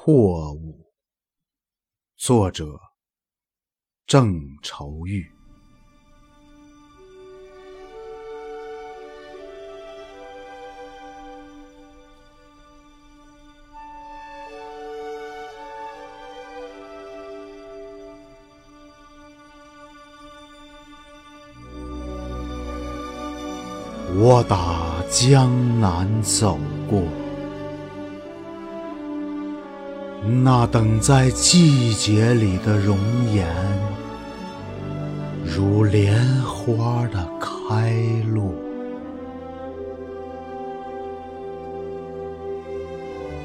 错误。作者：郑愁予。我打江南走过。那等在季节里的容颜，如莲花的开落。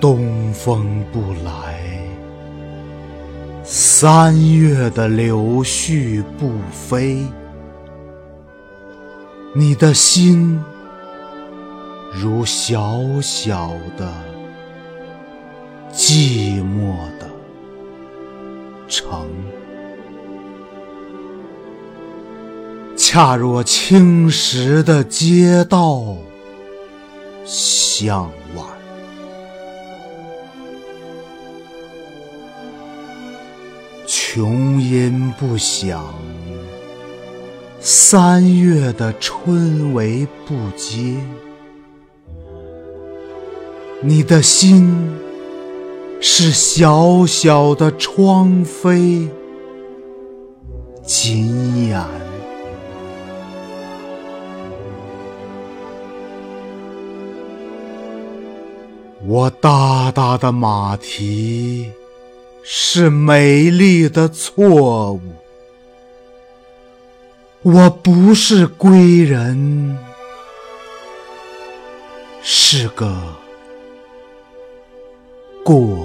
东风不来，三月的柳絮不飞。你的心，如小小的。寂寞的城，恰若青石的街道，向晚。琼音不响，三月的春雷不接，你的心。是小小的窗扉紧掩，我大大的马蹄是美丽的错误，我不是归人，是个过。